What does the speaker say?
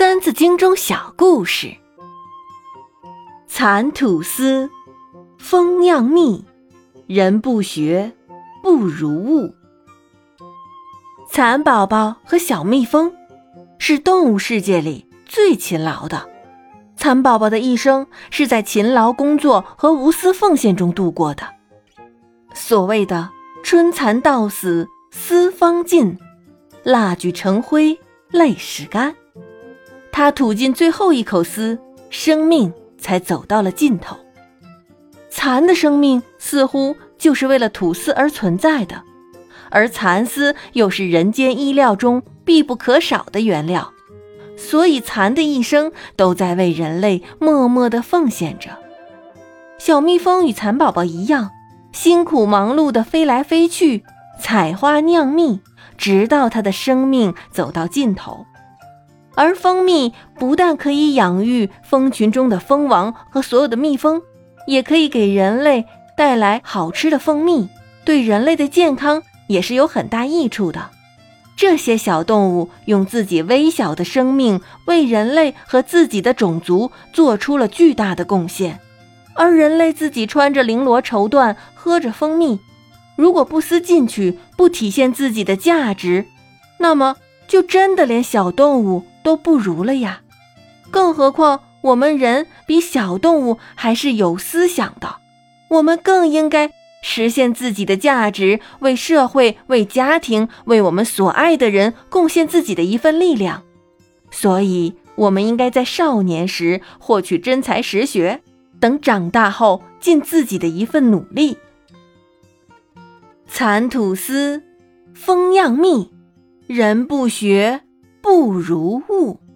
三字经中小故事：蚕吐丝，蜂酿蜜，人不学，不如物。蚕宝宝和小蜜蜂是动物世界里最勤劳的。蚕宝宝的一生是在勤劳工作和无私奉献中度过的。所谓的“春蚕到死丝方尽，蜡炬成灰泪始干”。他吐尽最后一口丝，生命才走到了尽头。蚕的生命似乎就是为了吐丝而存在的，而蚕丝又是人间衣料中必不可少的原料，所以蚕的一生都在为人类默默地奉献着。小蜜蜂与蚕宝宝一样，辛苦忙碌地飞来飞去，采花酿蜜，直到它的生命走到尽头。而蜂蜜不但可以养育蜂群中的蜂王和所有的蜜蜂，也可以给人类带来好吃的蜂蜜，对人类的健康也是有很大益处的。这些小动物用自己微小的生命为人类和自己的种族做出了巨大的贡献，而人类自己穿着绫罗绸缎，喝着蜂蜜，如果不思进取，不体现自己的价值，那么就真的连小动物。都不如了呀，更何况我们人比小动物还是有思想的，我们更应该实现自己的价值，为社会、为家庭、为我们所爱的人贡献自己的一份力量。所以，我们应该在少年时获取真才实学，等长大后尽自己的一份努力。蚕吐丝，蜂酿蜜，人不学。不如物。